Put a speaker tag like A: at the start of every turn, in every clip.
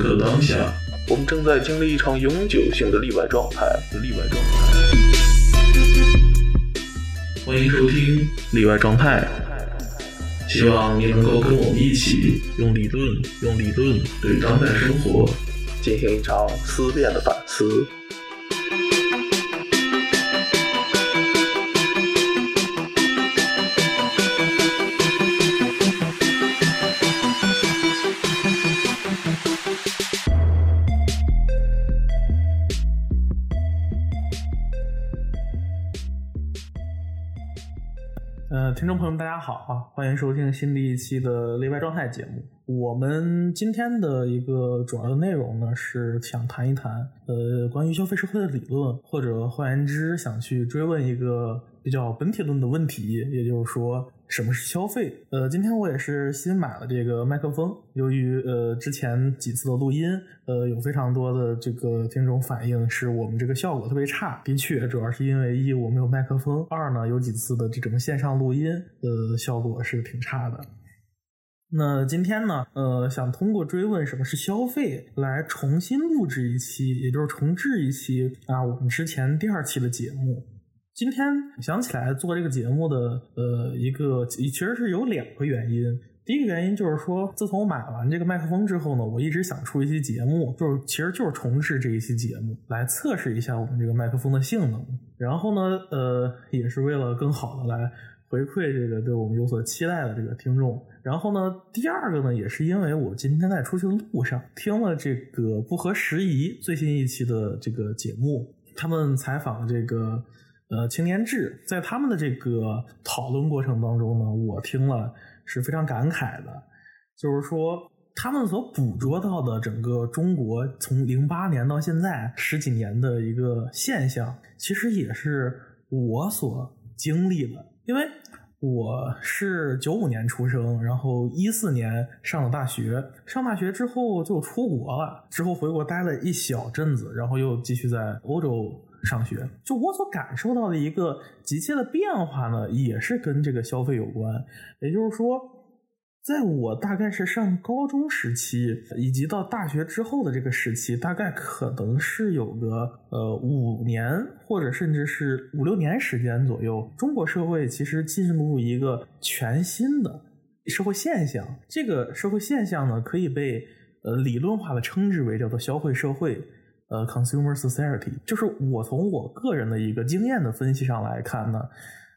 A: 此时此刻当下，
B: 我们正在经历一场永久性的例外状态。
A: 例外状态。欢迎收听例外状态，希望你能够跟我们一起用理论，用理论对当代生活
B: 进行一场思辨的反思。
C: 听众朋友们，大家好啊！欢迎收听新的一期的例外状态节目。我们今天的一个主要的内容呢，是想谈一谈呃关于消费社会的理论，或者换言之，想去追问一个比较本体论的问题，也就是说。什么是消费？呃，今天我也是新买了这个麦克风。由于呃之前几次的录音，呃有非常多的这个听众反映，是我们这个效果特别差。的确，主要是因为一我没有麦克风，二呢有几次的这种线上录音，呃效果是挺差的。那今天呢，呃想通过追问什么是消费，来重新录制一期，也就是重置一期啊我们之前第二期的节目。今天想起来做这个节目的，呃，一个其实是有两个原因。第一个原因就是说，自从买完这个麦克风之后呢，我一直想出一期节目，就是其实就是重置这一期节目，来测试一下我们这个麦克风的性能。然后呢，呃，也是为了更好的来回馈这个对我们有所期待的这个听众。然后呢，第二个呢，也是因为我今天在出去的路上听了这个不合时宜最新一期的这个节目，他们采访这个。呃，青年志在他们的这个讨论过程当中呢，我听了是非常感慨的。就是说，他们所捕捉到的整个中国从零八年到现在十几年的一个现象，其实也是我所经历的。因为我是九五年出生，然后一四年上了大学，上大学之后就出国了，之后回国待了一小阵子，然后又继续在欧洲。上学，就我所感受到的一个急切的变化呢，也是跟这个消费有关。也就是说，在我大概是上高中时期，以及到大学之后的这个时期，大概可能是有个呃五年，或者甚至是五六年时间左右，中国社会其实进入一个全新的社会现象。这个社会现象呢，可以被呃理论化的称之为叫做消费社会。呃，consumer society，就是我从我个人的一个经验的分析上来看呢，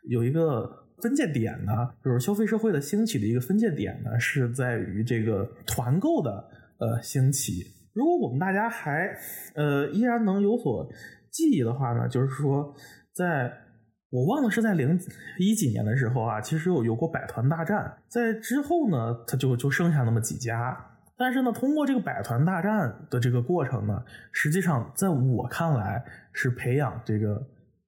C: 有一个分界点呢，就是消费社会的兴起的一个分界点呢，是在于这个团购的呃兴起。如果我们大家还呃依然能有所记忆的话呢，就是说，在我忘了是在零一几年的时候啊，其实有有过百团大战，在之后呢，它就就剩下那么几家。但是呢，通过这个百团大战的这个过程呢，实际上在我看来是培养这个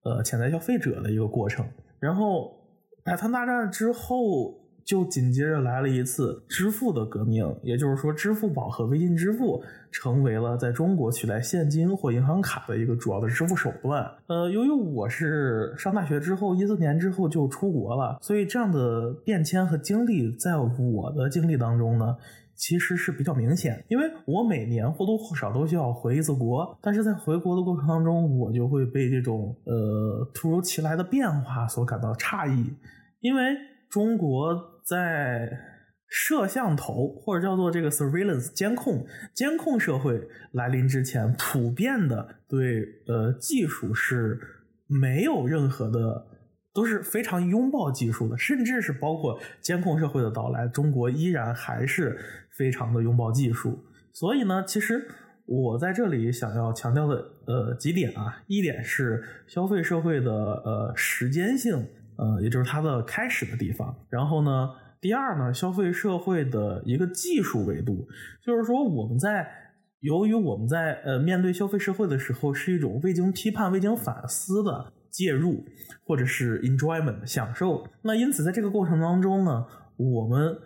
C: 呃潜在消费者的一个过程。然后百团大战之后，就紧接着来了一次支付的革命，也就是说，支付宝和微信支付成为了在中国取代现金或银行卡的一个主要的支付手段。呃，由于我是上大学之后一四年之后就出国了，所以这样的变迁和经历，在我的经历当中呢。其实是比较明显，因为我每年或多或少都需要回一次国，但是在回国的过程当中，我就会被这种呃突如其来的变化所感到诧异，因为中国在摄像头或者叫做这个 surveillance 监控监控社会来临之前，普遍的对呃技术是没有任何的。都是非常拥抱技术的，甚至是包括监控社会的到来，中国依然还是非常的拥抱技术。所以呢，其实我在这里想要强调的呃几点啊，一点是消费社会的呃时间性，呃，也就是它的开始的地方。然后呢，第二呢，消费社会的一个技术维度，就是说我们在由于我们在呃面对消费社会的时候，是一种未经批判、未经反思的。介入或者是 enjoyment 享受，那因此在这个过程当中呢，我们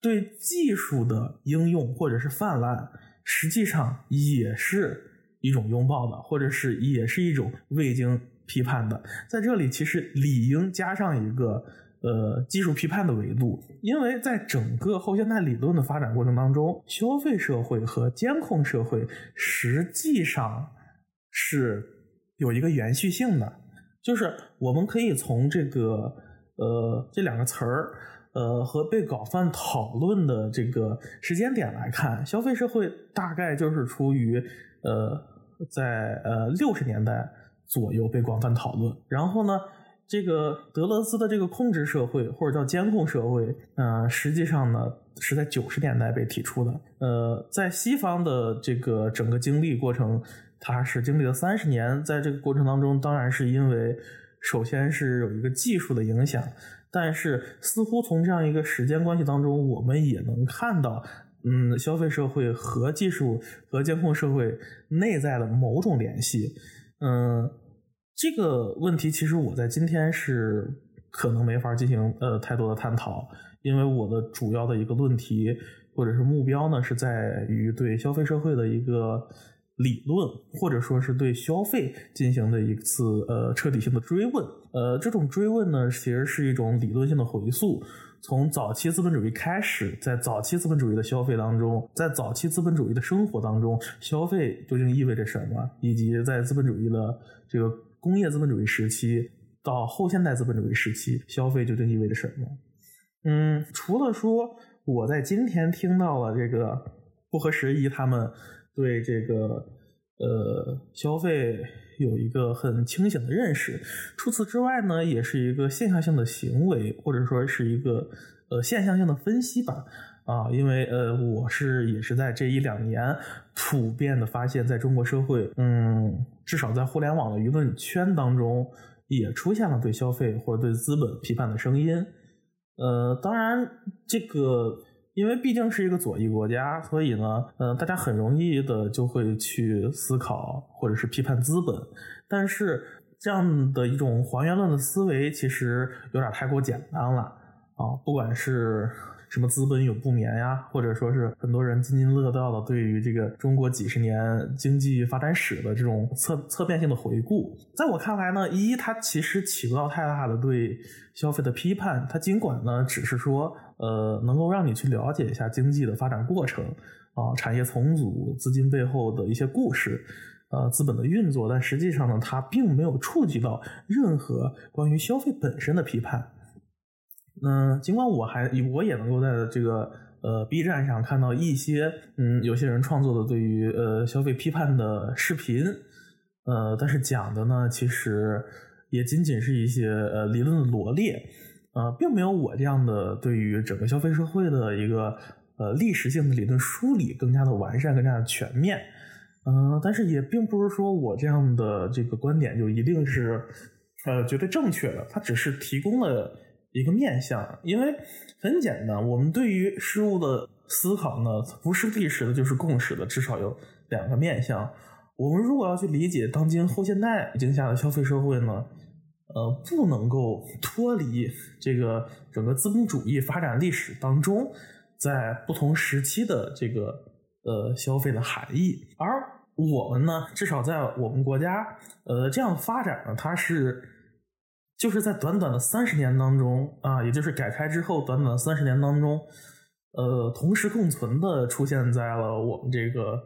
C: 对技术的应用或者是泛滥，实际上也是一种拥抱的，或者是也是一种未经批判的。在这里，其实理应加上一个呃技术批判的维度，因为在整个后现代理论的发展过程当中，消费社会和监控社会实际上是有一个延续性的，就是我们可以从这个呃这两个词儿。呃，和被广泛讨论的这个时间点来看，消费社会大概就是出于呃，在呃六十年代左右被广泛讨论。然后呢，这个德勒兹的这个控制社会或者叫监控社会，呃，实际上呢是在九十年代被提出的。呃，在西方的这个整个经历过程，它是经历了三十年，在这个过程当中，当然是因为首先是有一个技术的影响。但是，似乎从这样一个时间关系当中，我们也能看到，嗯，消费社会和技术和监控社会内在的某种联系。嗯，这个问题其实我在今天是可能没法进行呃太多的探讨，因为我的主要的一个论题或者是目标呢，是在于对消费社会的一个。理论或者说是对消费进行的一次呃彻底性的追问，呃，这种追问呢，其实是一种理论性的回溯，从早期资本主义开始，在早期资本主义的消费当中，在早期资本主义的生活当中，消费究竟意味着什么，以及在资本主义的这个工业资本主义时期到后现代资本主义时期，消费究竟意味着什么？嗯，除了说我在今天听到了这个不合时宜，他们。对这个呃消费有一个很清醒的认识，除此之外呢，也是一个现象性的行为，或者说是一个呃现象性的分析吧。啊，因为呃我是也是在这一两年普遍的发现，在中国社会，嗯，至少在互联网的舆论圈当中，也出现了对消费或者对资本批判的声音。呃，当然这个。因为毕竟是一个左翼国家，所以呢，嗯，大家很容易的就会去思考或者是批判资本，但是这样的一种还原论的思维其实有点太过简单了啊，不管是。什么资本永不眠呀，或者说是很多人津津乐道的对于这个中国几十年经济发展史的这种侧侧面性的回顾，在我看来呢，一它其实起不到太大的对消费的批判，它尽管呢只是说呃能够让你去了解一下经济的发展过程啊，产业重组、资金背后的一些故事，呃资本的运作，但实际上呢，它并没有触及到任何关于消费本身的批判。嗯，尽管我还我也能够在这个呃 B 站上看到一些嗯有些人创作的对于呃消费批判的视频，呃，但是讲的呢其实也仅仅是一些呃理论的罗列，呃，并没有我这样的对于整个消费社会的一个呃历史性的理论梳理更加的完善、更加的全面。嗯，但是也并不是说我这样的这个观点就一定是呃绝对正确的，它只是提供了。一个面向，因为很简单，我们对于事物的思考呢，不是历史的，就是共识的，至少有两个面向。我们如果要去理解当今后现代语境下的消费社会呢，呃，不能够脱离这个整个资本主义发展历史当中，在不同时期的这个呃消费的含义。而我们呢，至少在我们国家，呃，这样发展呢，它是。就是在短短的三十年当中啊，也就是改开之后短短的三十年当中，呃，同时共存的出现在了我们这个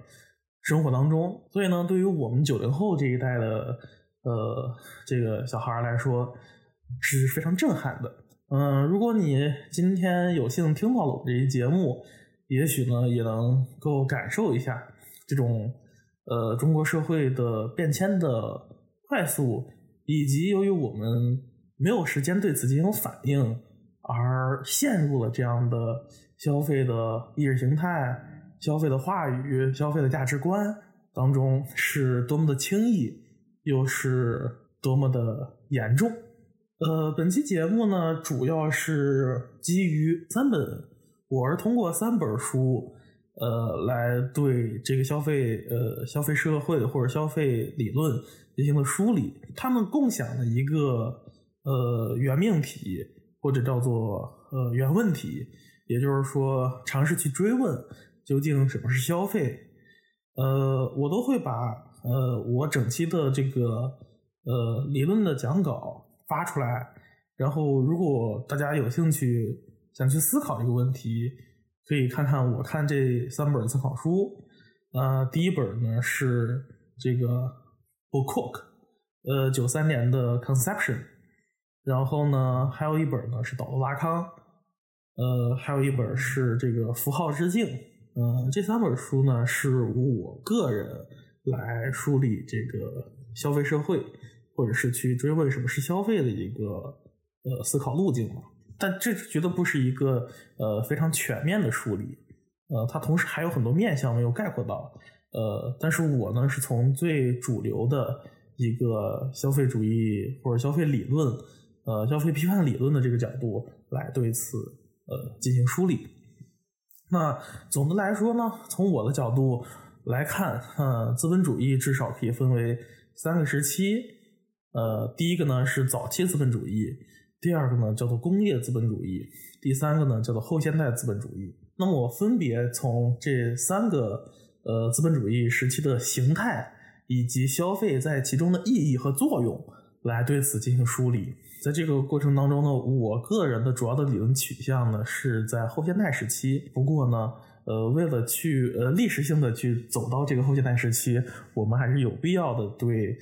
C: 生活当中。所以呢，对于我们九零后这一代的呃这个小孩来说是非常震撼的。嗯，如果你今天有幸听到了我们这一节目，也许呢也能够感受一下这种呃中国社会的变迁的快速。以及由于我们没有时间对此进行反应，而陷入了这样的消费的意识形态、消费的话语、消费的价值观当中，是多么的轻易，又是多么的严重。呃，本期节目呢，主要是基于三本，我是通过三本书。呃，来对这个消费呃消费社会或者消费理论进行了梳理，他们共享的一个呃原命题或者叫做呃原问题，也就是说尝试去追问究竟什么是消费。呃，我都会把呃我整期的这个呃理论的讲稿发出来，然后，如果大家有兴趣想去思考这个问题，可以看看我看这三本参考书。呃，第一本呢是这个 b o Cook，呃，九三年的 Conception。然后呢，还有一本呢是导罗拉康，呃，还有一本是这个符号之境。嗯，这三本书呢是我个人来梳理这个消费社会，或者是去追问什么是消费的一个。呃，思考路径嘛，但这绝对不是一个呃非常全面的梳理，呃，它同时还有很多面向没有概括到，呃，但是我呢是从最主流的一个消费主义或者消费理论，呃，消费批判理论的这个角度来对此呃进行梳理。那总的来说呢，从我的角度来看，呃，资本主义至少可以分为三个时期，呃，第一个呢是早期资本主义。第二个呢叫做工业资本主义，第三个呢叫做后现代资本主义。那么我分别从这三个呃资本主义时期的形态以及消费在其中的意义和作用来对此进行梳理。在这个过程当中呢，我个人的主要的理论取向呢是在后现代时期。不过呢，呃，为了去呃历史性的去走到这个后现代时期，我们还是有必要的对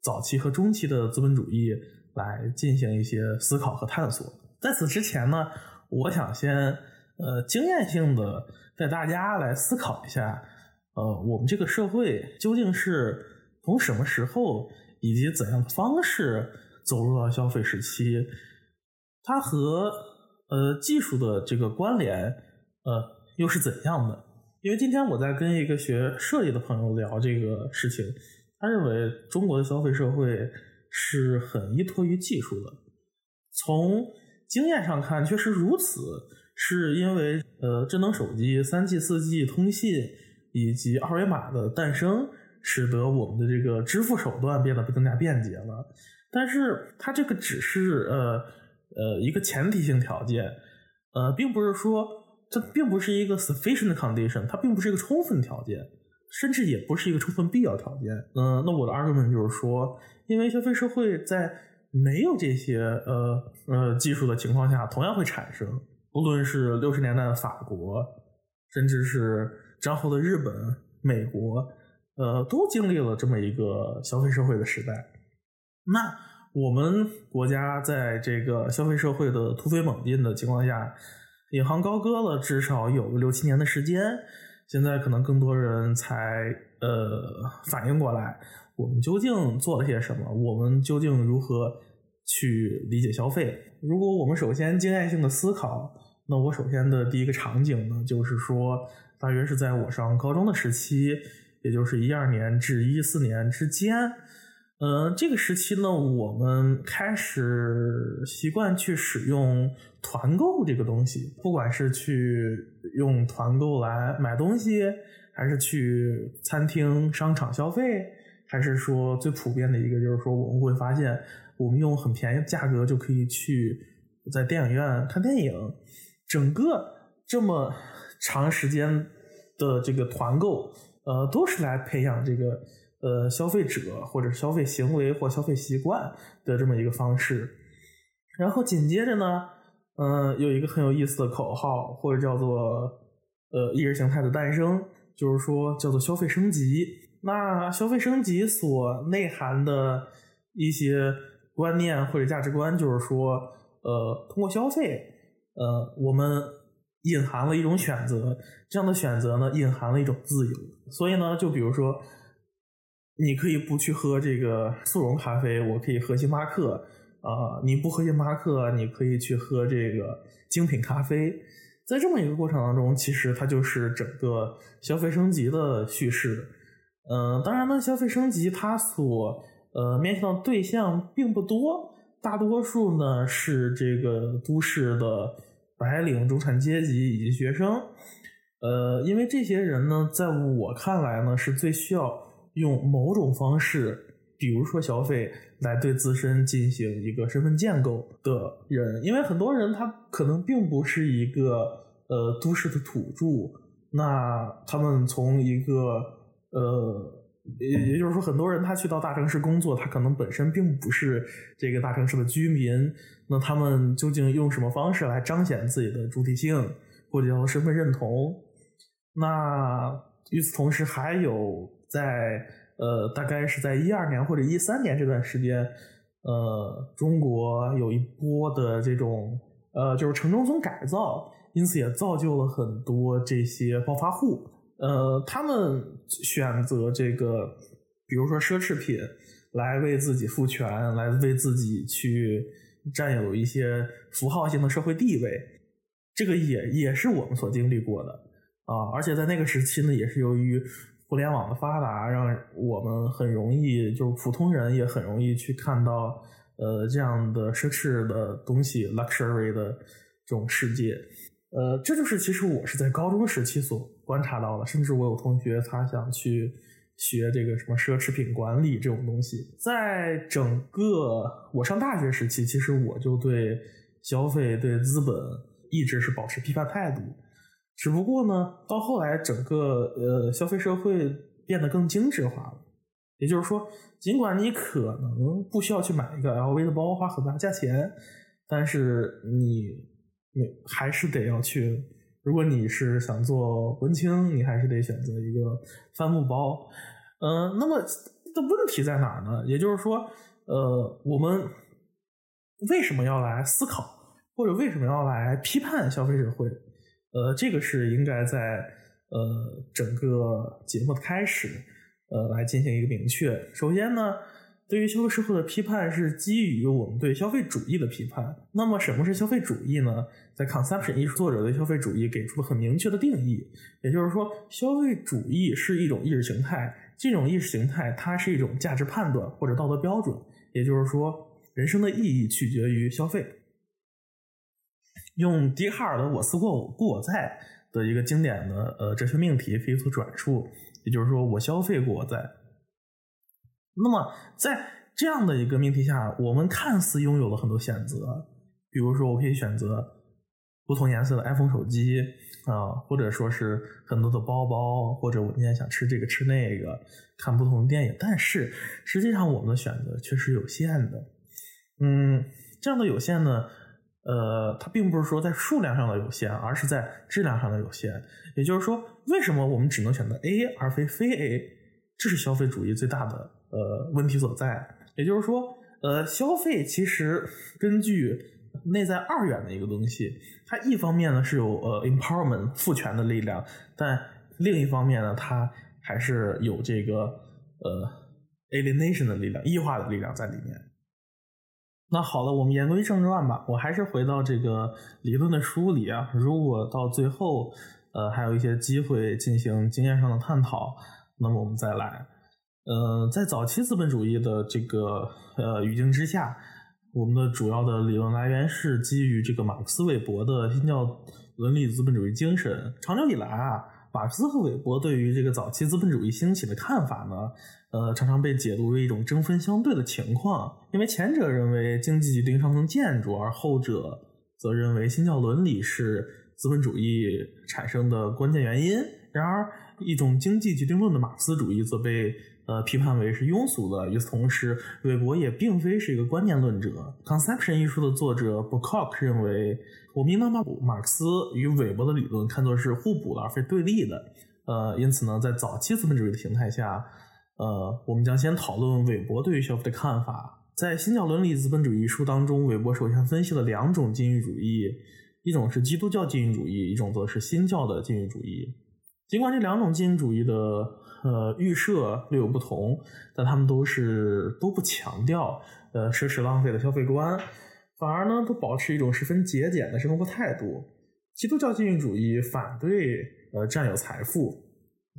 C: 早期和中期的资本主义。来进行一些思考和探索。在此之前呢，我想先呃经验性的带大家来思考一下，呃，我们这个社会究竟是从什么时候以及怎样的方式走入到消费时期？它和呃技术的这个关联呃又是怎样的？因为今天我在跟一个学设计的朋友聊这个事情，他认为中国的消费社会。是很依托于技术的，从经验上看确实如此，是因为呃智能手机、三 G、四 G 通信以及二维码的诞生，使得我们的这个支付手段变得更加便捷了。但是它这个只是呃呃一个前提性条件，呃，并不是说这并不是一个 sufficient condition，它并不是一个充分条件。甚至也不是一个充分必要条件。嗯，那我的 argument 就是说，因为消费社会在没有这些呃呃技术的情况下，同样会产生。无论是六十年代的法国，甚至是战后的日本、美国，呃，都经历了这么一个消费社会的时代。那我们国家在这个消费社会的突飞猛进的情况下，引吭高歌了至少有个六七年的时间。现在可能更多人才呃反应过来，我们究竟做了些什么？我们究竟如何去理解消费？如果我们首先经验性的思考，那我首先的第一个场景呢，就是说，大约是在我上高中的时期，也就是一二年至一四年之间。嗯，这个时期呢，我们开始习惯去使用团购这个东西，不管是去用团购来买东西，还是去餐厅、商场消费，还是说最普遍的一个，就是说我们会发现，我们用很便宜的价格就可以去在电影院看电影。整个这么长时间的这个团购，呃，都是来培养这个。呃，消费者或者消费行为或消费习惯的这么一个方式，然后紧接着呢，嗯，有一个很有意思的口号，或者叫做呃意识形态的诞生，就是说叫做消费升级。那消费升级所内涵的一些观念或者价值观，就是说，呃，通过消费，呃，我们隐含了一种选择，这样的选择呢，隐含了一种自由。所以呢，就比如说。你可以不去喝这个速溶咖啡，我可以喝星巴克啊。你不喝星巴克，你可以去喝这个精品咖啡。在这么一个过程当中，其实它就是整个消费升级的叙事。嗯，当然呢，消费升级它所呃面向的对象并不多，大多数呢是这个都市的白领、中产阶级以及学生。呃，因为这些人呢，在我看来呢，是最需要。用某种方式，比如说消费，来对自身进行一个身份建构的人，因为很多人他可能并不是一个呃都市的土著，那他们从一个呃也也就是说，很多人他去到大城市工作，他可能本身并不是这个大城市的居民。那他们究竟用什么方式来彰显自己的主体性，或者叫身份认同？那与此同时，还有在呃，大概是在一二年或者一三年这段时间，呃，中国有一波的这种呃，就是城中村改造，因此也造就了很多这些暴发户。呃，他们选择这个，比如说奢侈品，来为自己赋权，来为自己去占有一些符号性的社会地位，这个也也是我们所经历过的啊。而且在那个时期呢，也是由于互联网的发达，让我们很容易，就是普通人也很容易去看到呃这样的奢侈的东西，luxury 的这种世界。呃，这就是其实我是在高中时期所观察到的，甚至我有同学他想去学这个什么奢侈品管理这种东西。在整个我上大学时期，其实我就对消费、对资本一直是保持批判态度。只不过呢，到后来整个呃消费社会变得更精致化了，也就是说，尽管你可能不需要去买一个 LV 的包，花很大价钱，但是你。你还是得要去，如果你是想做文青，你还是得选择一个帆布包。嗯，那么的问题在哪呢？也就是说，呃，我们为什么要来思考，或者为什么要来批判消费社会？呃，这个是应该在呃整个节目的开始，呃，来进行一个明确。首先呢。对于消费社会的批判是基于我们对消费主义的批判。那么，什么是消费主义呢？在 consumption 艺术作者对消费主义给出了很明确的定义，也就是说，消费主义是一种意识形态。这种意识形态它是一种价值判断或者道德标准。也就是说，人生的意义取决于消费。用笛卡尔的“我思故我故我在”的一个经典的呃哲学命题可以做转述，也就是说，我消费故我在。那么，在这样的一个命题下，我们看似拥有了很多选择，比如说，我可以选择不同颜色的 iPhone 手机啊，或者说是很多的包包，或者我今天想吃这个吃那个，看不同的电影。但是，实际上我们的选择却是有限的。嗯，这样的有限呢，呃，它并不是说在数量上的有限，而是在质量上的有限。也就是说，为什么我们只能选择 A 而非非 A？这是消费主义最大的。呃，问题所在，也就是说，呃，消费其实根据内在二元的一个东西，它一方面呢是有呃 empowerment 赋权的力量，但另一方面呢，它还是有这个呃 alienation 的力量、异化的力量在里面。那好了，我们言归正传吧，我还是回到这个理论的梳理啊。如果到最后，呃，还有一些机会进行经验上的探讨，那么我们再来。呃，在早期资本主义的这个呃语境之下，我们的主要的理论来源是基于这个马克思韦伯的新教伦理资本主义精神。长久以来啊，马克思和韦伯对于这个早期资本主义兴起的看法呢，呃，常常被解读为一种争分相对的情况。因为前者认为经济决定上层建筑，而后者则认为新教伦理是资本主义产生的关键原因。然而，一种经济决定论的马克思主义则被呃，批判为是庸俗的。与此同时，韦伯也并非是一个观念论者。《Conception》一书的作者 b o c o c 认为，我们应当把马克思与韦伯的理论看作是互补的，而非对立的。呃，因此呢，在早期资本主义的形态下，呃，我们将先讨论韦伯对于消费的看法。在《新教伦理资本主义》一书当中，韦伯首先分析了两种经济主义，一种是基督教经济主义，一种则是新教的经济主义。尽管这两种经济主义的呃，预设略有不同，但他们都是都不强调呃奢侈浪费的消费观，反而呢都保持一种十分节俭的生活态度。基督教禁欲主义反对呃占有财富，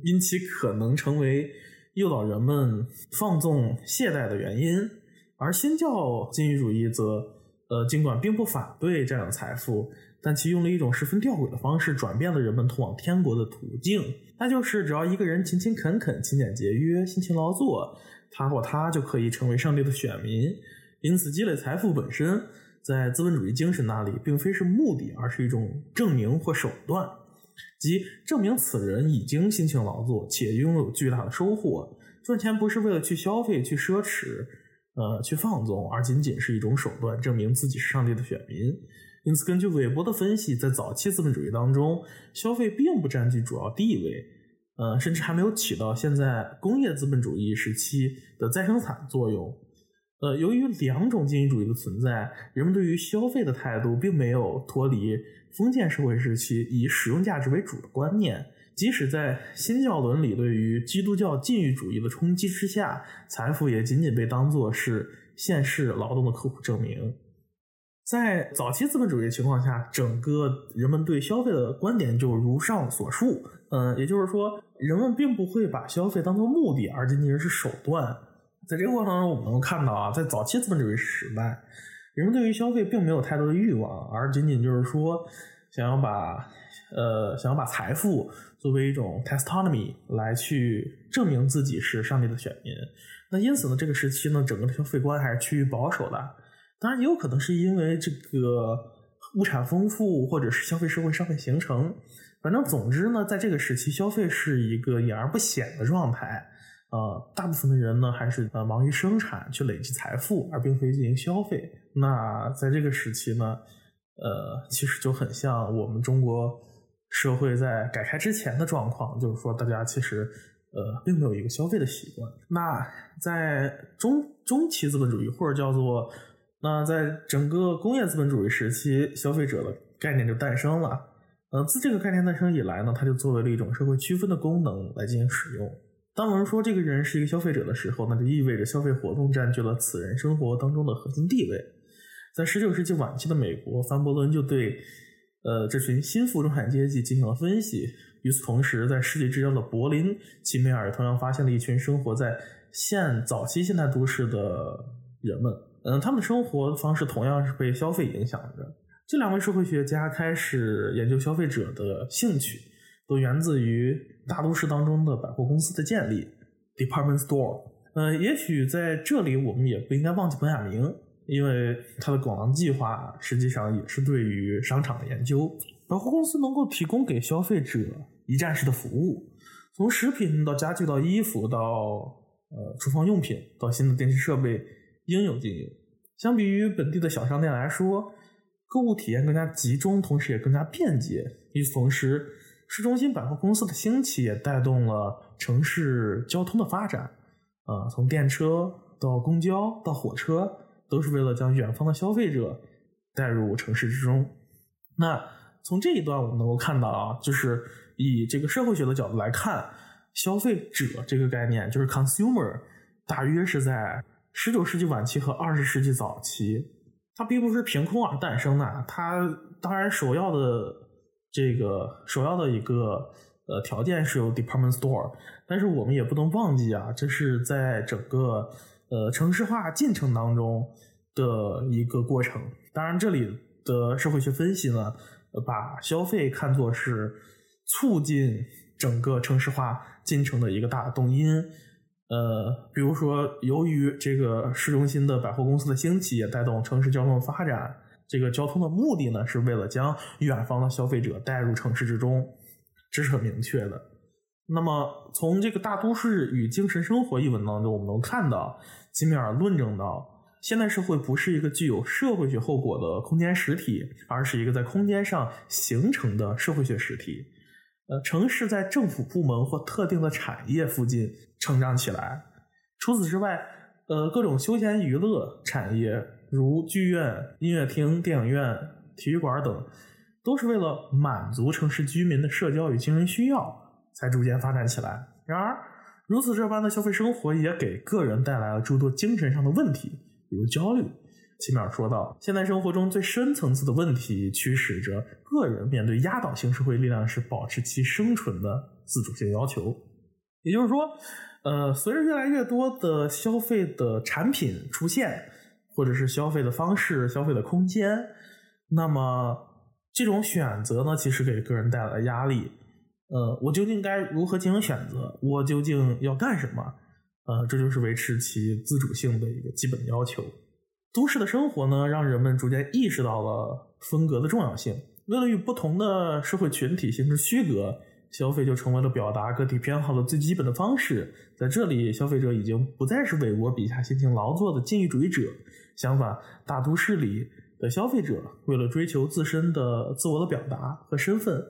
C: 因其可能成为诱导人们放纵懈怠的原因；而新教禁欲主义则呃尽管并不反对占有财富。但其用了一种十分吊诡的方式，转变了人们通往天国的途径。那就是只要一个人勤勤恳恳、勤俭节约、辛勤劳作，他或她就可以成为上帝的选民。因此，积累财富本身，在资本主义精神那里，并非是目的，而是一种证明或手段，即证明此人已经辛勤劳作且拥有巨大的收获。赚钱不是为了去消费、去奢侈、呃去放纵，而仅仅是一种手段，证明自己是上帝的选民。因此，根据韦伯的分析，在早期资本主义当中，消费并不占据主要地位，呃，甚至还没有起到现在工业资本主义时期的再生产作用。呃，由于两种经济主义的存在，人们对于消费的态度并没有脱离封建社会时期以使用价值为主的观念。即使在新教伦理对于基督教禁欲主义的冲击之下，财富也仅仅被当作是现世劳动的刻苦证明。在早期资本主义的情况下，整个人们对消费的观点就如上所述。嗯，也就是说，人们并不会把消费当作目的，而仅仅是手段。在这个过程当中，我们能够看到啊，在早期资本主义时代，人们对于消费并没有太多的欲望，而仅仅就是说，想要把呃想要把财富作为一种 testonomy 来去证明自己是上帝的选民。那因此呢，这个时期呢，整个消费观还是趋于保守的。当然，也有可能是因为这个物产丰富，或者是消费社会尚未形成。反正总之呢，在这个时期，消费是一个隐而不显的状态。呃，大部分的人呢，还是呃忙于生产，去累积财富，而并非进行消费。那在这个时期呢，呃，其实就很像我们中国社会在改开之前的状况，就是说，大家其实呃并没有一个消费的习惯。那在中中期资本主义，或者叫做那在整个工业资本主义时期，消费者的概念就诞生了。呃，自这个概念诞生以来呢，它就作为了一种社会区分的功能来进行使用。当我们说这个人是一个消费者的时候，那就意味着消费活动占据了此人生活当中的核心地位。在十九世纪晚期的美国，范伯伦就对呃这群新富中产阶级进行了分析。与此同时，在世纪之交的柏林，齐美尔同样发现了一群生活在现早期现代都市的人们。嗯，他们的生活方式同样是被消费影响着。这两位社会学家开始研究消费者的兴趣，都源自于大都市当中的百货公司的建立 （department store）。呃，也许在这里我们也不应该忘记本雅明，因为他的广廊计划实际上也是对于商场的研究。百货公司能够提供给消费者一站式的服务，从食品到家具到衣服到呃厨房用品到新的电器设备。应有尽有。相比于本地的小商店来说，购物体验更加集中，同时也更加便捷。与此同时，市中心百货公司的兴起也带动了城市交通的发展。啊，从电车到公交到火车，都是为了将远方的消费者带入城市之中。那从这一段我们能够看到啊，就是以这个社会学的角度来看，消费者这个概念，就是 consumer，大约是在。十九世纪晚期和二十世纪早期，它并不是凭空而诞生的。它当然首要的这个首要的一个呃条件是有 department store，但是我们也不能忘记啊，这是在整个呃城市化进程当中的一个过程。当然，这里的社会学分析呢，把消费看作是促进整个城市化进程的一个大动因。呃，比如说，由于这个市中心的百货公司的兴起，也带动城市交通的发展。这个交通的目的呢，是为了将远方的消费者带入城市之中，这是很明确的。那么，从这个《大都市与精神生活》一文当中，我们能看到，吉米尔论证到，现代社会不是一个具有社会学后果的空间实体，而是一个在空间上形成的社会学实体。呃，城市在政府部门或特定的产业附近成长起来。除此之外，呃，各种休闲娱乐产业，如剧院、音乐厅、电影院、体育馆等，都是为了满足城市居民的社交与精神需要才逐渐发展起来。然而，如此这般的消费生活也给个人带来了诸多精神上的问题，比如焦虑。齐米尔说道：“现代生活中最深层次的问题，驱使着个人面对压倒性社会力量时保持其生存的自主性要求。也就是说，呃，随着越来越多的消费的产品出现，或者是消费的方式、消费的空间，那么这种选择呢，其实给个人带来压力。呃，我究竟该如何进行选择？我究竟要干什么？呃，这就是维持其自主性的一个基本要求。”都市的生活呢，让人们逐渐意识到了分隔的重要性。为了与不同的社会群体形成区隔，消费就成为了表达个体偏好的最基本的方式。在这里，消费者已经不再是韦伯笔下辛勤劳作的禁欲主义者，相反，大都市里的消费者为了追求自身的自我的表达和身份，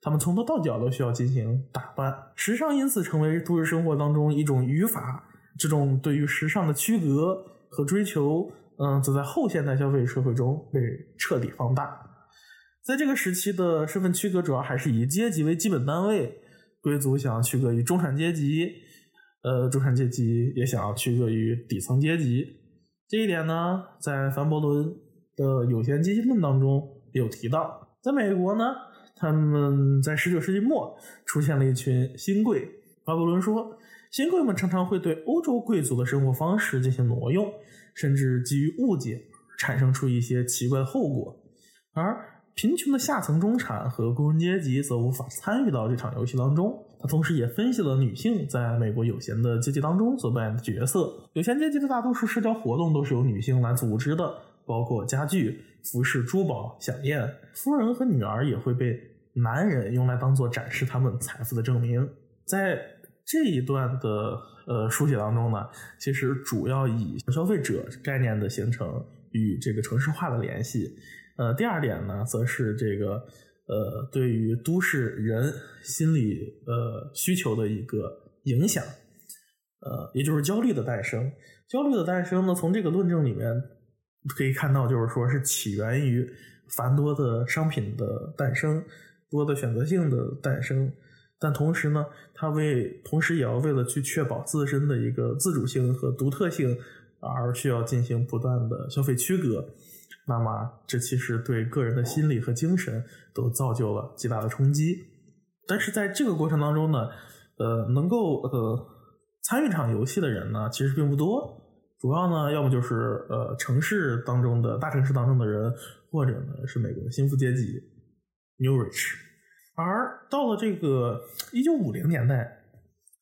C: 他们从头到脚都需要进行打扮。时尚因此成为都市生活当中一种语法。这种对于时尚的区隔和追求，嗯，则在后现代消费社会中被彻底放大。在这个时期的身份区隔主要还是以阶级为基本单位，贵族想要区隔于中产阶级，呃，中产阶级也想要区隔于底层阶级。这一点呢，在凡伯伦的有限阶级论当中也有提到。在美国呢，他们在19世纪末出现了一群新贵。巴伯伦说。新贵们常常会对欧洲贵族的生活方式进行挪用，甚至基于误解产生出一些奇怪的后果，而贫穷的下层中产和工人阶级则无法参与到这场游戏当中。他同时也分析了女性在美国有闲的阶级当中所扮演的角色。有闲阶级的大多数社交活动都是由女性来组织的，包括家具、服饰、珠宝、响宴。夫人和女儿也会被男人用来当做展示他们财富的证明。在这一段的呃书写当中呢，其实主要以消费者概念的形成与这个城市化的联系。呃，第二点呢，则是这个呃对于都市人心理呃需求的一个影响，呃，也就是焦虑的诞生。焦虑的诞生呢，从这个论证里面可以看到，就是说是起源于繁多的商品的诞生，多的选择性的诞生。但同时呢，他为同时也要为了去确保自身的一个自主性和独特性，而需要进行不断的消费区隔。那么，这其实对个人的心理和精神都造就了极大的冲击。但是在这个过程当中呢，呃，能够呃参与场游戏的人呢，其实并不多。主要呢，要么就是呃城市当中的大城市当中的人，或者呢是美国的新富阶级 （New Rich）。而到了这个一九五零年代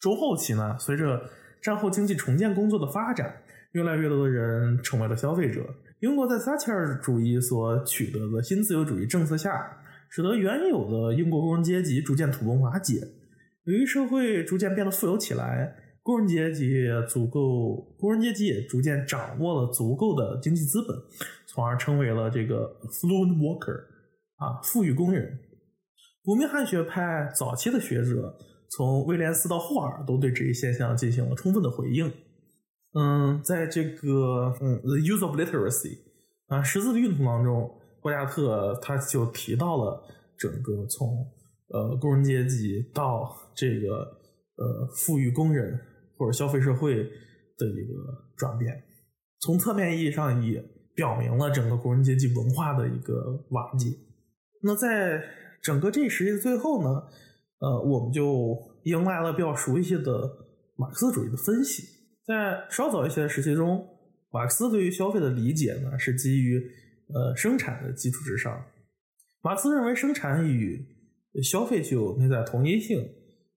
C: 中后期呢，随着战后经济重建工作的发展，越来越多的人成为了消费者。英国在撒切尔主义所取得的新自由主义政策下，使得原有的英国工人阶级逐渐土崩瓦解。由于社会逐渐变得富有起来，工人阶级也足够，工人阶级也逐渐掌握了足够的经济资本，从而成为了这个 fluent worker 啊，富裕工人。伯明翰学派早期的学者，从威廉斯到霍尔，都对这一现象进行了充分的回应。嗯，在这个嗯《The Use of Literacy》啊识字的运动当中，霍加特他就提到了整个从呃工人阶级到这个呃富裕工人或者消费社会的一个转变，从侧面意义上也表明了整个工人阶级文化的一个瓦解。那在整个这一时期的最后呢，呃，我们就迎来了比较熟悉的马克思主义的分析。在稍早一些的时期中，马克思对于消费的理解呢，是基于呃生产的基础之上。马克思认为生产与消费具有内在同一性。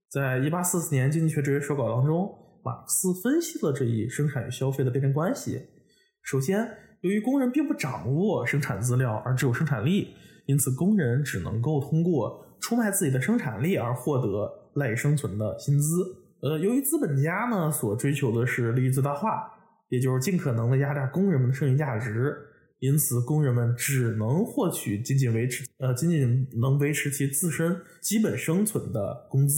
C: 在一八四四年经济学哲学手稿当中，马克思分析了这一生产与消费的辩证关系。首先，由于工人并不掌握生产资料，而只有生产力。因此，工人只能够通过出卖自己的生产力而获得赖以生存的薪资。呃，由于资本家呢所追求的是利益最大化，也就是尽可能的压榨工人们的剩余价值，因此工人们只能获取仅仅维持呃仅仅能维持其自身基本生存的工资。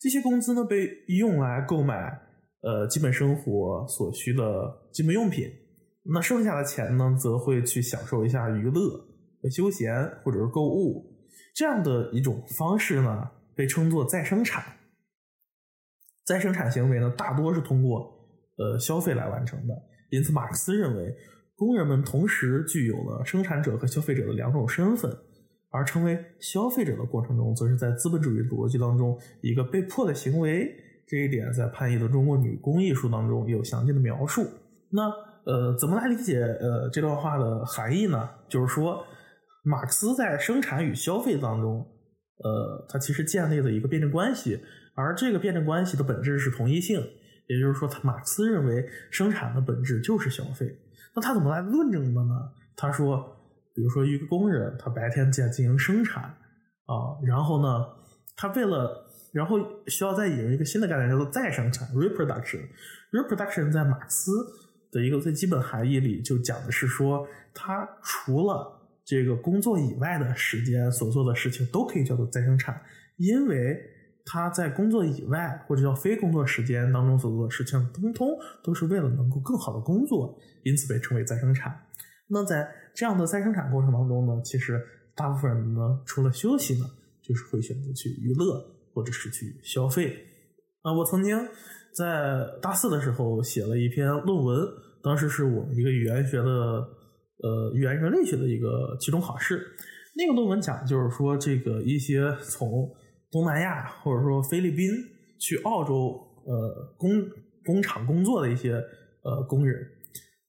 C: 这些工资呢被用来购买呃基本生活所需的基本用品，那剩下的钱呢则会去享受一下娱乐。休闲或者是购物这样的一种方式呢，被称作再生产。再生产行为呢，大多是通过呃消费来完成的。因此，马克思认为，工人们同时具有了生产者和消费者的两种身份，而成为消费者的过程中，则是在资本主义逻辑当中一个被迫的行为。这一点在潘毅的《中国女工艺术》当中有详尽的描述。那呃，怎么来理解呃这段话的含义呢？就是说。马克思在生产与消费当中，呃，他其实建立了一个辩证关系，而这个辩证关系的本质是同一性，也就是说，他马克思认为生产的本质就是消费。那他怎么来论证的呢？他说，比如说一个工人，他白天在进行生产啊，然后呢，他为了然后需要再引入一个新的概念，叫做再生产 （reproduction）。reproduction 在马克思的一个最基本含义里，就讲的是说，它除了这个工作以外的时间所做的事情都可以叫做再生产，因为他在工作以外或者叫非工作时间当中所做的事情，通通都是为了能够更好的工作，因此被称为再生产。那在这样的再生产过程当中呢，其实大部分人呢，除了休息呢，就是会选择去娱乐或者是去消费。啊，我曾经在大四的时候写了一篇论文，当时是我们一个语言学的呃语言人类学的一个期中考试。那个论文讲就是说，这个一些从东南亚或者说菲律宾去澳洲呃工工厂工作的一些呃工人，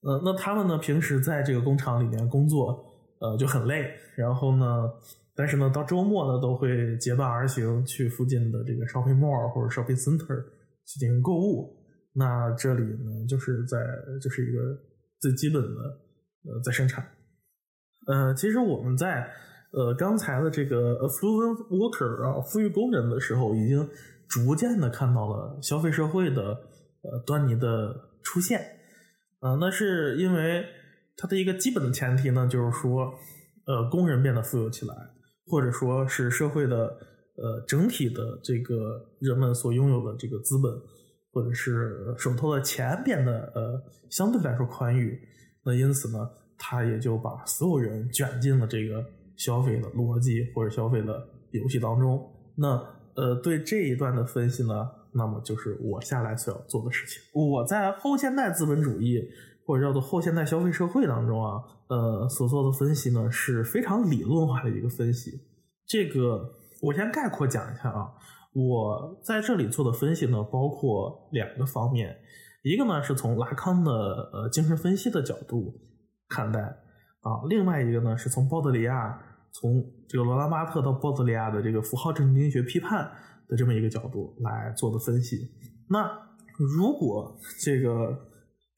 C: 呃，那他们呢平时在这个工厂里面工作呃就很累，然后呢，但是呢到周末呢都会结伴而行去附近的这个 shopping mall 或者 shopping center 去进行购物。那这里呢就是在就是一个最基本的呃在生产。呃，其实我们在。呃，刚才的这个 affluent worker 啊，富裕工人的时候，已经逐渐的看到了消费社会的呃端倪的出现。呃，那是因为它的一个基本的前提呢，就是说，呃，工人变得富有起来，或者说是社会的呃整体的这个人们所拥有的这个资本，或者是手头的钱变得呃相对来说宽裕。那因此呢，他也就把所有人卷进了这个。消费的逻辑或者消费的游戏当中，那呃对这一段的分析呢，那么就是我下来所要做的事情。我在后现代资本主义或者叫做后现代消费社会当中啊，呃所做的分析呢是非常理论化的一个分析。这个我先概括讲一下啊，我在这里做的分析呢包括两个方面，一个呢是从拉康的呃精神分析的角度看待。啊，另外一个呢，是从鲍德里亚，从这个罗兰巴特到鲍德里亚的这个符号政治经济学批判的这么一个角度来做的分析。那如果这个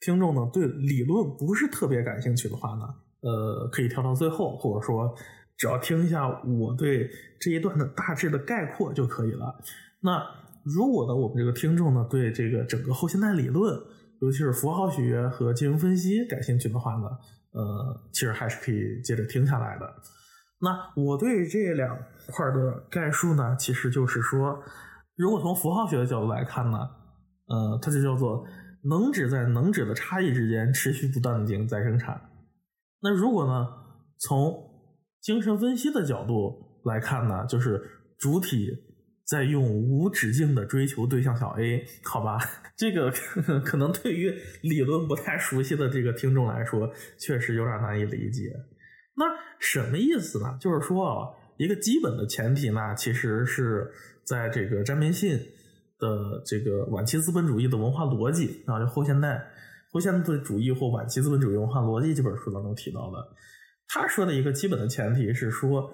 C: 听众呢对理论不是特别感兴趣的话呢，呃，可以跳到最后，或者说只要听一下我对这一段的大致的概括就可以了。那如果呢我们这个听众呢对这个整个后现代理论，尤其是符号学和金融分析感兴趣的话呢？呃，其实还是可以接着听下来的。那我对这两块的概述呢，其实就是说，如果从符号学的角度来看呢，呃，它就叫做能指在能指的差异之间持续不断的进行再生产。那如果呢，从精神分析的角度来看呢，就是主体。在用无止境的追求对象小 A，好吧，这个可能对于理论不太熟悉的这个听众来说，确实有点难以理解。那什么意思呢？就是说啊，一个基本的前提呢，其实是在这个詹明信的这个晚期资本主义的文化逻辑啊，就后现代后现代主义或晚期资本主义文化逻辑这本书当中提到的。他说的一个基本的前提是说。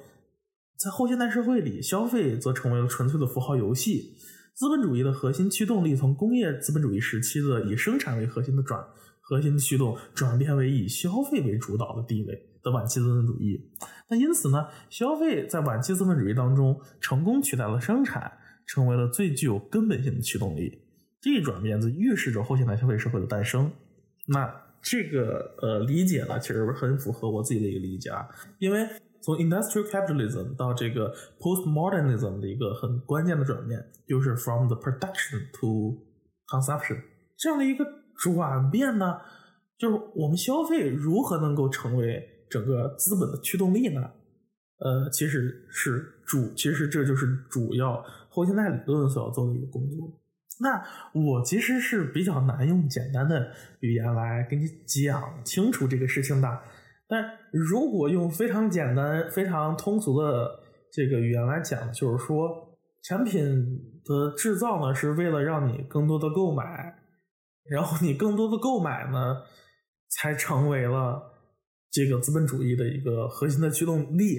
C: 在后现代社会里，消费则成为了纯粹的符号游戏。资本主义的核心驱动力从工业资本主义时期的以生产为核心的转核心的驱动，转变为以消费为主导的地位的晚期资本主义。那因此呢，消费在晚期资本主义当中成功取代了生产，成为了最具有根本性的驱动力。这一转变则预示着后现代消费社会的诞生。那这个呃理解呢，其实很符合我自己的一个理解啊，因为。从 industrial capitalism 到这个 postmodernism 的一个很关键的转变，就是 from the production to consumption 这样的一个转变呢，就是我们消费如何能够成为整个资本的驱动力呢？呃，其实是主，其实这就是主要后现代理论所要做的一个工作。那我其实是比较难用简单的语言来给你讲清楚这个事情的。但如果用非常简单、非常通俗的这个语言来讲，就是说，产品的制造呢，是为了让你更多的购买，然后你更多的购买呢，才成为了这个资本主义的一个核心的驱动力。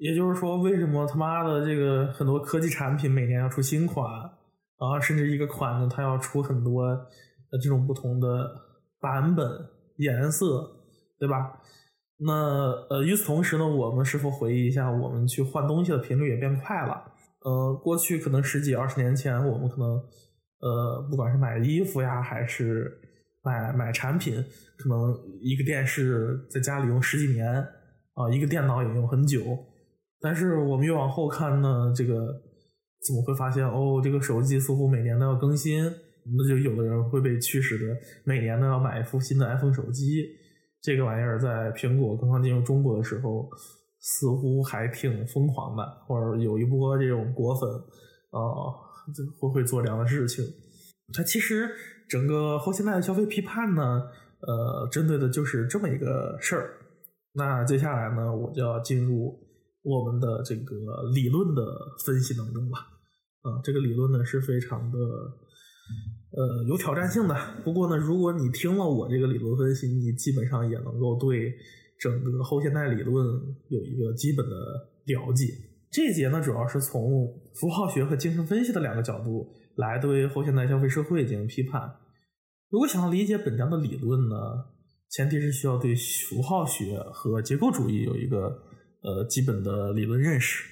C: 也就是说，为什么他妈的这个很多科技产品每年要出新款啊，甚至一个款呢，它要出很多这种不同的版本、颜色，对吧？那呃，与此同时呢，我们是否回忆一下，我们去换东西的频率也变快了？呃，过去可能十几二十年前，我们可能呃，不管是买衣服呀，还是买买产品，可能一个电视在家里用十几年啊，一个电脑也用很久。但是我们越往后看呢，这个怎么会发现哦，这个手机似乎每年都要更新，那就有的人会被驱使的每年都要买一副新的 iPhone 手机。这个玩意儿在苹果刚刚进入中国的时候，似乎还挺疯狂的，或者有一波这种果粉啊，会会做这样的事情。它其实整个后现代的消费批判呢，呃，针对的就是这么一个事儿。那接下来呢，我就要进入我们的这个理论的分析当中了。啊，这个理论呢是非常的。呃，有挑战性的。不过呢，如果你听了我这个理论分析，你基本上也能够对整个后现代理论有一个基本的了解。这节呢，主要是从符号学和精神分析的两个角度来对后现代消费社会进行批判。如果想要理解本章的理论呢，前提是需要对符号学和结构主义有一个呃基本的理论认识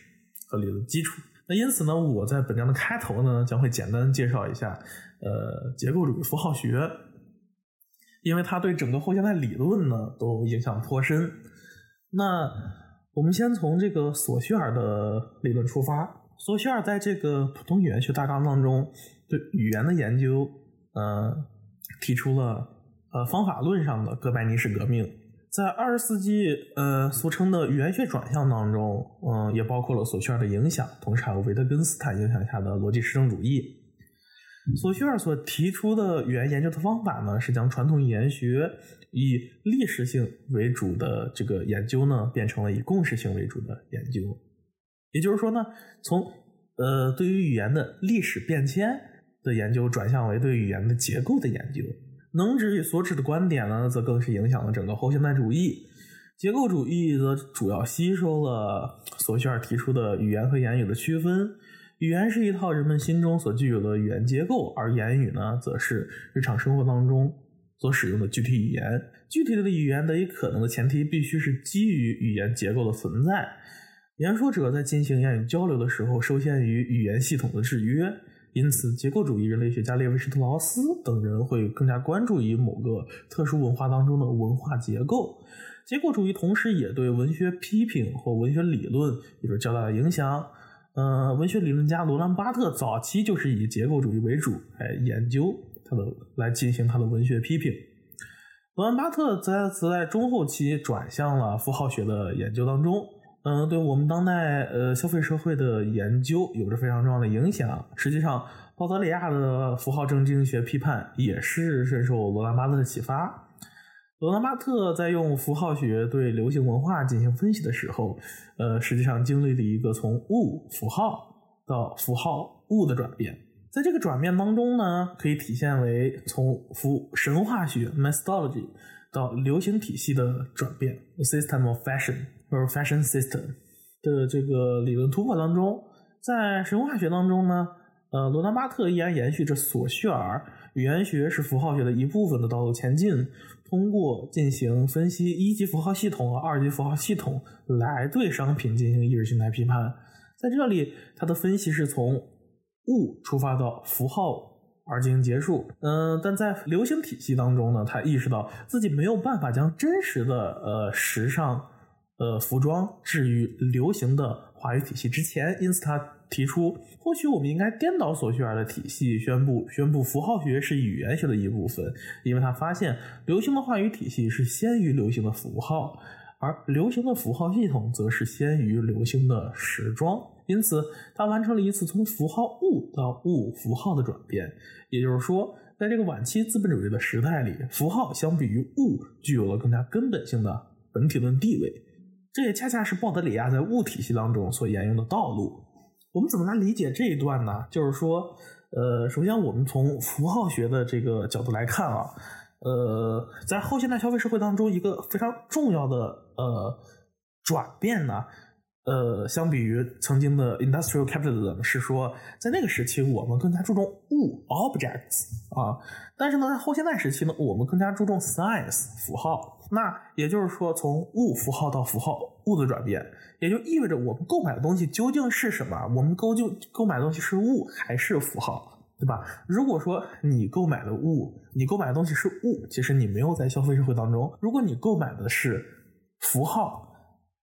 C: 和理论基础。那因此呢，我在本章的开头呢，将会简单介绍一下。呃，结构主义符号学，因为它对整个后现代理论呢都影响颇深。那我们先从这个索绪尔的理论出发。索绪尔在这个普通语言学大纲当中对语言的研究，呃，提出了呃方法论上的哥白尼式革命。在二十世纪，呃，俗称的语言学转向当中，嗯，也包括了索绪尔的影响，同时还有维特根斯坦影响下的逻辑实证主义。索绪尔所提出的语言研究的方法呢，是将传统语言学以历史性为主的这个研究呢，变成了以共识性为主的研究。也就是说呢，从呃对于语言的历史变迁的研究，转向为对语言的结构的研究。能指与所指的观点呢，则更是影响了整个后现代主义。结构主义则主要吸收了索绪尔提出的语言和言语的区分。语言是一套人们心中所具有的语言结构，而言语呢，则是日常生活当中所使用的具体语言。具体的语言得以可能的前提，必须是基于语言结构的存在。言说者在进行言语交流的时候，受限于语言系统的制约，因此，结构主义人类学家列维施特劳斯等人会更加关注于某个特殊文化当中的文化结构。结构主义同时也对文学批评或文学理论有着较大的影响。呃，文学理论家罗兰巴特早期就是以结构主义为主来研究他的，来进行他的文学批评。罗兰巴特在则在中后期转向了符号学的研究当中，嗯，对我们当代呃消费社会的研究有着非常重要的影响。实际上，鲍德里亚的符号政治学批判也是深受罗兰巴特的启发。罗兰巴特在用符号学对流行文化进行分析的时候，呃，实际上经历了一个从物符号到符号物的转变。在这个转变当中呢，可以体现为从符神话学 mythology 到流行体系的转变 （system of fashion） 或者 fashion system 的这个理论突破当中。在神话学当中呢，呃，罗纳巴特依然延续着索绪尔语言学是符号学的一部分的道路前进。通过进行分析一级符号系统和二级符号系统来对商品进行意识形态批判，在这里，他的分析是从物出发到符号而进行结束。嗯，但在流行体系当中呢，他意识到自己没有办法将真实的呃时尚呃服装置于流行的话语体系之前，因此他。提出，或许我们应该颠倒索绪尔的体系，宣布宣布符号学是语言学的一部分，因为他发现流行的话语体系是先于流行的符号，而流行的符号系统则是先于流行的时装。因此，他完成了一次从符号物到物符号的转变。也就是说，在这个晚期资本主义的时代里，符号相比于物具有了更加根本性的本体论地位。这也恰恰是鲍德里亚在物体系当中所沿用的道路。我们怎么来理解这一段呢？就是说，呃，首先我们从符号学的这个角度来看啊，呃，在后现代消费社会当中，一个非常重要的呃转变呢，呃，相比于曾经的 industrial capitalism，是说在那个时期我们更加注重物 objects 啊，但是呢，在后现代时期呢，我们更加注重 science 符号。那也就是说，从物符号到符号物的转变，也就意味着我们购买的东西究竟是什么？我们购就购买的东西是物还是符号，对吧？如果说你购买的物，你购买的东西是物，其实你没有在消费社会当中；如果你购买的是符号，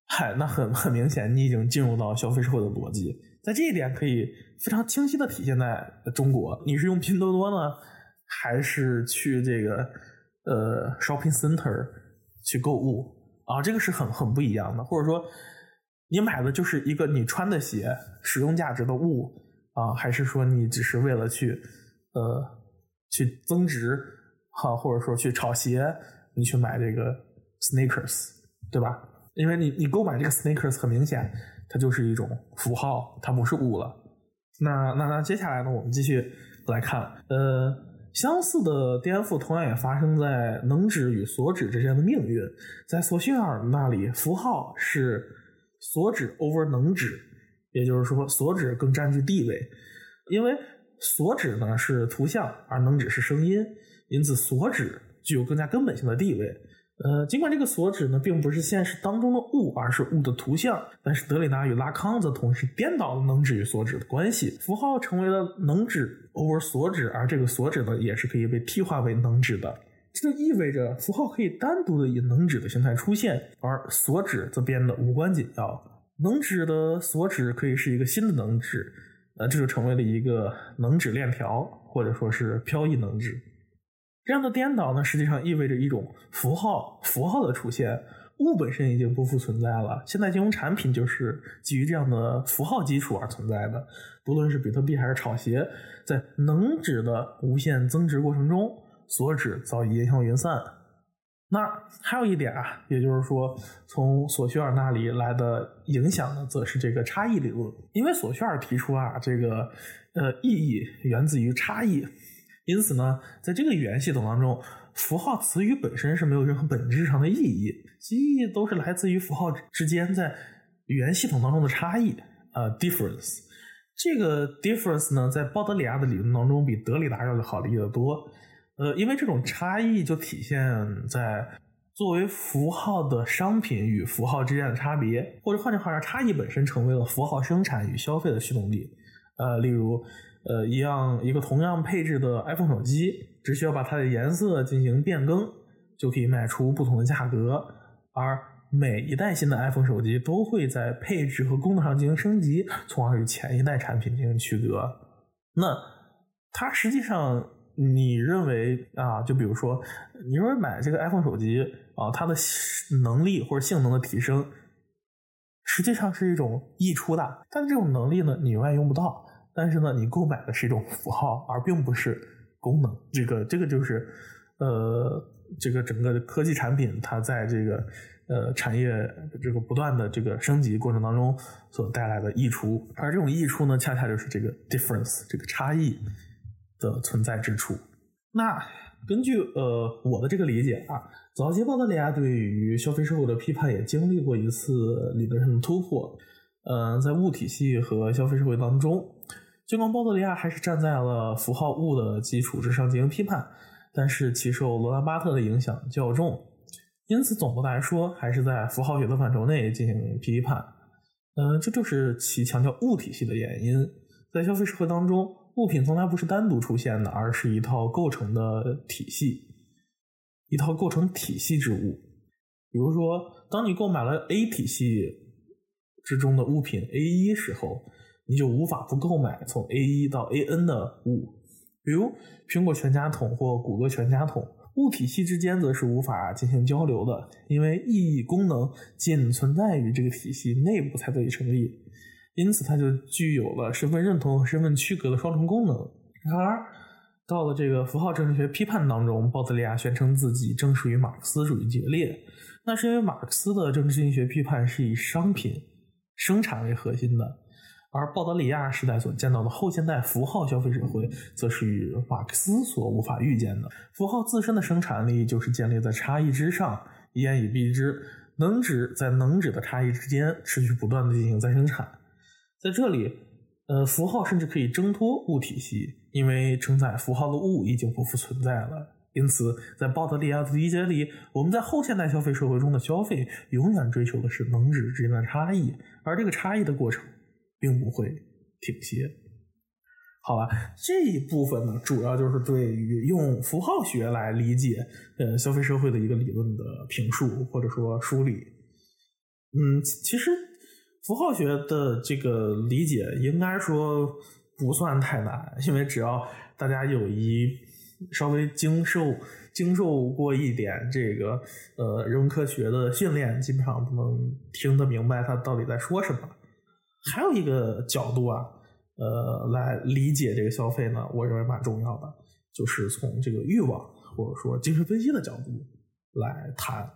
C: 嗨，那很很明显，你已经进入到消费社会的逻辑，在这一点可以非常清晰的体现在中国。你是用拼多多呢，还是去这个呃 shopping center 去购物啊？这个是很很不一样的。或者说，你买的就是一个你穿的鞋，使用价值的物啊，还是说你只是为了去呃去增值哈，或者说去炒鞋，你去买这个 sneakers，对吧？因为你你购买这个 sneakers 很明显，它就是一种符号，它不是物了。那那那接下来呢，我们继续来看，呃，相似的颠覆同样也发生在能指与所指之间的命运。在索绪尔那里，符号是所指 over 能指，也就是说所指更占据地位，因为所指呢是图像，而能指是声音，因此所指具有更加根本性的地位。呃，尽管这个所指呢并不是现实当中的物，而是物的图像，但是德里达与拉康则同时颠倒了能指与所指的关系，符号成为了能指 over 所指，而这个所指呢也是可以被替换为能指的。这就意味着符号可以单独的以能指的形态出现，而所指则变得无关紧要。能指的所指可以是一个新的能指，呃，这就成为了一个能指链条，或者说是飘逸能指。这样的颠倒呢，实际上意味着一种符号符号的出现，物本身已经不复存在了。现在金融产品就是基于这样的符号基础而存在的，不论是比特币还是炒鞋，在能指的无限增值过程中，所指早已烟消云散。那还有一点啊，也就是说，从索绪尔那里来的影响呢，则是这个差异理论，因为索绪尔提出啊，这个呃意义源自于差异。因此呢，在这个语言系统当中，符号词语本身是没有任何本质上的意义，其意义都是来自于符号之间在语言系统当中的差异，呃，difference。这个 difference 呢，在鲍德里亚的理论当中比德里达要好理解的多，呃，因为这种差异就体现在作为符号的商品与符号之间的差别，或者换句话说，差异本身成为了符号生产与消费的驱动力，呃，例如。呃，一样一个同样配置的 iPhone 手机，只需要把它的颜色进行变更，就可以卖出不同的价格。而每一代新的 iPhone 手机都会在配置和功能上进行升级，从而与前一代产品进行区隔。那它实际上，你认为啊，就比如说，你认为买这个 iPhone 手机啊，它的能力或者性能的提升，实际上是一种溢出的，但这种能力呢，你永远用不到。但是呢，你购买的是一种符号，而并不是功能。这个，这个就是，呃，这个整个科技产品它在这个呃产业这个不断的这个升级过程当中所带来的溢出。而这种溢出呢，恰恰就是这个 difference 这个差异的存在之处。那根据呃我的这个理解啊，早期鲍德里亚对于消费社会的批判也经历过一次理论上的突破。嗯，在物体系和消费社会当中。尽管鲍德里亚还是站在了符号物的基础之上进行批判，但是其受罗兰巴特的影响较重，因此总的来说还是在符号学的范畴内进行批判。嗯，这就是其强调物体系的原因。在消费社会当中，物品从来不是单独出现的，而是一套构成的体系，一套构成体系之物。比如说，当你购买了 A 体系之中的物品 A 一时候。你就无法不购买从 A 一到 A N 的物，比如苹果全家桶或谷歌全家桶。物体系之间则是无法进行交流的，因为意义功能仅存在于这个体系内部才得以成立，因此它就具有了身份认同和身份区隔的双重功能。然而，到了这个符号政治学批判当中，鲍德里亚宣称自己正属于马克思主义决裂，那是因为马克思的政治经济学批判是以商品生产为核心的。而鲍德里亚时代所见到的后现代符号消费社会，则是与马克思所无法预见的。符号自身的生产力就是建立在差异之上，一言以蔽之，能指在能指的差异之间持续不断的进行再生产。在这里，呃，符号甚至可以挣脱物体系，因为承载符号的物已经不复存在了。因此，在鲍德里亚的理解里，我们在后现代消费社会中的消费永远追求的是能指之间的差异，而这个差异的过程并不会停歇。好吧，这一部分呢，主要就是对于用符号学来理解呃消费社会的一个理论的评述或者说梳理。嗯，其实符号学的这个理解应该说不算太难，因为只要大家有一。稍微经受经受过一点这个呃人文科学的训练，基本上都能听得明白他到底在说什么。还有一个角度啊，呃，来理解这个消费呢，我认为蛮重要的，就是从这个欲望或者说精神分析的角度来谈。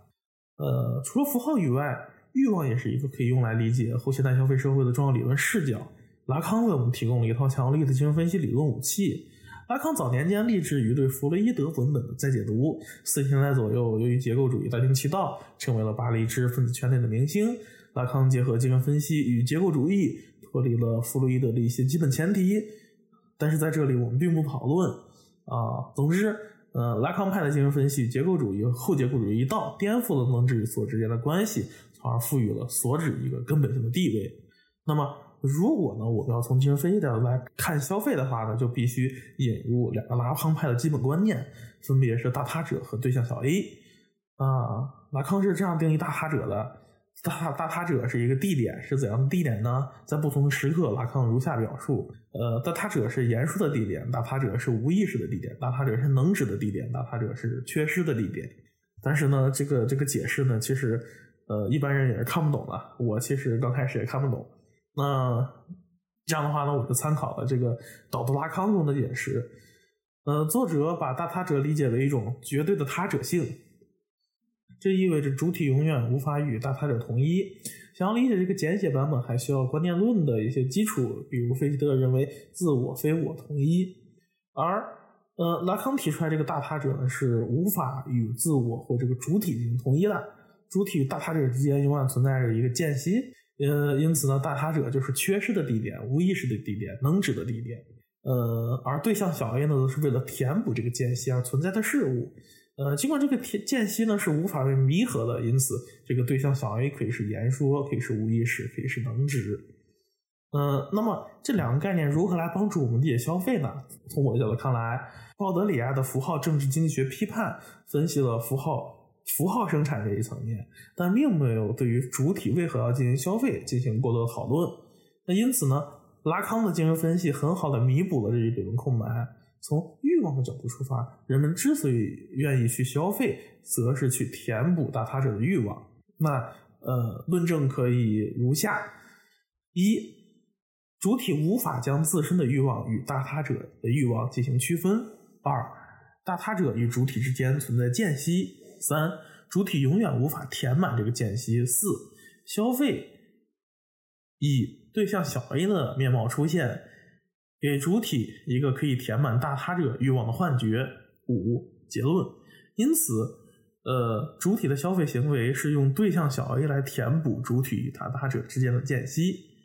C: 呃，除了符号以外，欲望也是一个可以用来理解后现代消费社会的重要理论视角。拉康为我们提供了一套强有力的精神分析理论武器。拉康早年间立志于对弗洛伊德文本的再解读，四十年代左右，由于结构主义大行其道，成为了巴黎知识分子圈内的明星。拉康结合精神分析与结构主义，脱离了弗洛伊德的一些基本前提。但是在这里我们并不讨论啊。总之，呃，拉康派的精神分析、结构主义、后结构主义一道，颠覆了能指与所之间的关系，从而赋予了所指一个根本性的地位。那么。如果呢，我们要从精神分析角度来看消费的话呢，就必须引入两个拉康派的基本观念，分别是大他者和对象小 a。啊，拉康是这样定义大他者的：大大他者是一个地点，是怎样的地点呢？在不同的时刻，拉康如下表述：呃，大他者是言说的地点，大他者是无意识的地点，大他者是能指的地点，大他者是缺失的地点。但是呢，这个这个解释呢，其实呃一般人也是看不懂的。我其实刚开始也看不懂。那这样的话呢，我就参考了这个导读拉康中的解释。呃，作者把大他者理解为一种绝对的他者性，这意味着主体永远无法与大他者同一。想要理解这个简写版本，还需要观念论的一些基础，比如费希特认为自我非我同一，而呃拉康提出来这个大他者呢是无法与自我或这个主体进行同一的，主体与大他者之间永远存在着一个间隙。呃，因此呢，大他者就是缺失的地点、无意识的地点、能指的地点。呃，而对象小 a 呢，则是为了填补这个间隙而存在的事物。呃，尽管这个间隙呢是无法被弥合的，因此这个对象小 a 可以是言说，可以是无意识，可以是能指。呃，那么这两个概念如何来帮助我们理解消费呢？从我的角度看来，鲍德里亚的符号政治经济学批判分析了符号。符号生产这一层面，但并没有对于主体为何要进行消费进行过多的讨论。那因此呢，拉康的精神分析很好的弥补了这一理论空白。从欲望的角度出发，人们之所以愿意去消费，则是去填补大他者的欲望。那呃，论证可以如下：一，主体无法将自身的欲望与大他者的欲望进行区分；二，大他者与主体之间存在间隙。三，主体永远无法填满这个间隙。四，消费以对象小 a 的面貌出现，给主体一个可以填满大他者欲望的幻觉。五，结论。因此，呃，主体的消费行为是用对象小 a 来填补主体与大他者之间的间隙。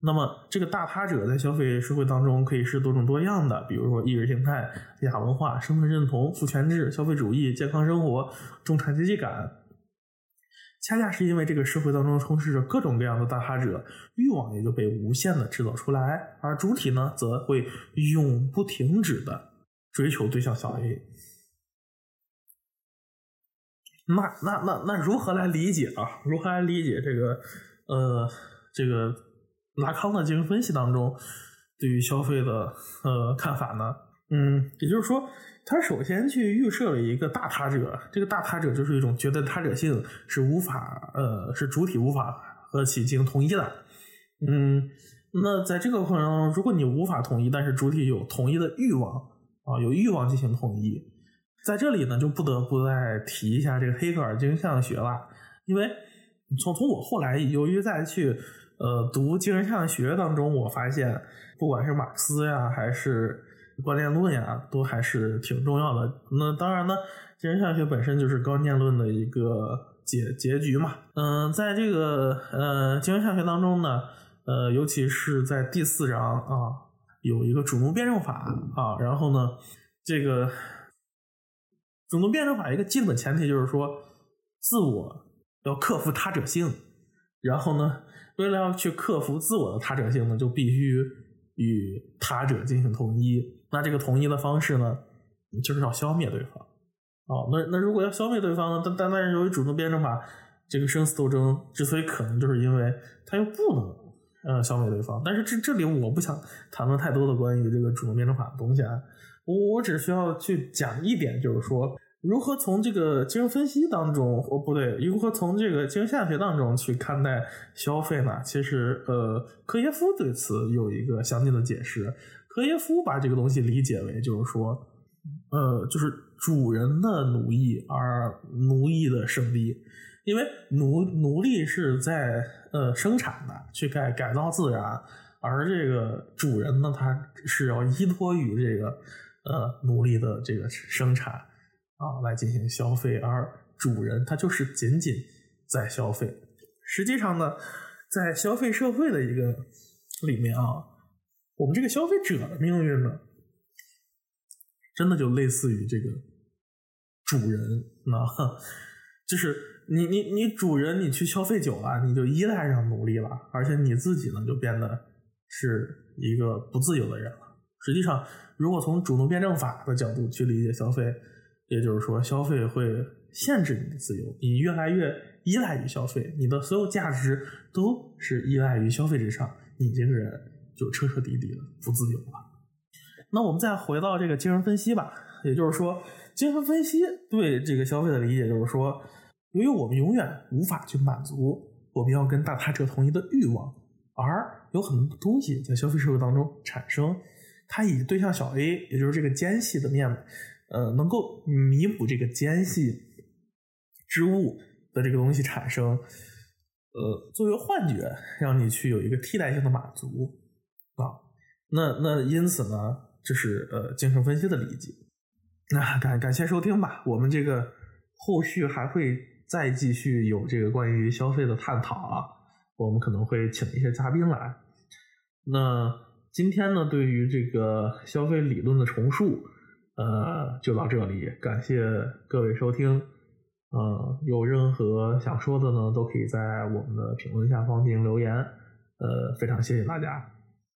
C: 那么，这个大他者在消费社会当中可以是多种多样的，比如说意识形态、亚文化、身份认同、父权制、消费主义、健康生活、中产阶级感。恰恰是因为这个社会当中充斥着各种各样的大他者，欲望也就被无限的制造出来，而主体呢，则会永不停止的追求对象小 a。那那那那如何来理解啊？如何来理解这个呃这个？拉康的精神分析当中，对于消费的呃看法呢，嗯，也就是说，他首先去预设了一个大他者，这个大他者就是一种觉得他者性，是无法呃是主体无法和其进行统一的，嗯，那在这个过程当中，如果你无法统一，但是主体有统一的欲望啊，有欲望进行统一，在这里呢，就不得不再提一下这个黑格尔精神学了，因为从从我后来由于再去。呃，读精神上学当中，我发现不管是马克思呀，还是观念论呀，都还是挺重要的。那当然呢，精神上学本身就是观念论的一个结结局嘛。嗯，在这个呃精神上学当中呢，呃，尤其是在第四章啊，有一个主奴辩证法啊，然后呢，这个主奴辩证法一个基本前提就是说，自我要克服他者性，然后呢，为了要去克服自我的他者性呢，就必须与他者进行统一。那这个统一的方式呢，就是要消灭对方。哦，那那如果要消灭对方呢？但但但是由于主动辩证法，这个生死斗争之所以可能，就是因为他又不能呃消灭对方。但是这这里我不想谈论太多的关于这个主动辩证法的东西啊，我我只需要去讲一点，就是说如何从这个精神分析当中，哦不对，如何从这个精神下学当中去看待消费呢？其实呃，科耶夫对此有一个详尽的解释。科耶夫把这个东西理解为，就是说，呃，就是。主人的奴役，而奴役的胜利，因为奴奴隶是在呃生产的，去改改造自然，而这个主人呢，他是要依托于这个呃奴隶的这个生产啊来进行消费，而主人他就是仅仅在消费。实际上呢，在消费社会的一个里面啊，我们这个消费者的命运呢，真的就类似于这个。主人，那就是你你你主人，你去消费久了，你就依赖上奴隶了，而且你自己呢，就变得是一个不自由的人了。实际上，如果从主奴辩证法的角度去理解消费，也就是说，消费会限制你的自由，你越来越依赖于消费，你的所有价值都是依赖于消费之上，你这个人就彻彻底底的不自由了。那我们再回到这个精神分析吧，也就是说。精神分析对这个消费的理解就是说，由于我们永远无法去满足我们要跟大他者统一的欲望，而有很多东西在消费社会当中产生，它以对象小 a，也就是这个间隙的面，呃，能够弥补这个间隙之物的这个东西产生，呃，作为幻觉，让你去有一个替代性的满足。那那因此呢，这是呃精神分析的理解。那感感谢收听吧，我们这个后续还会再继续有这个关于消费的探讨啊，我们可能会请一些嘉宾来。那今天呢，对于这个消费理论的重述，呃，就到这里，感谢各位收听。呃，有任何想说的呢，都可以在我们的评论下方进行留言。呃，非常谢谢大家。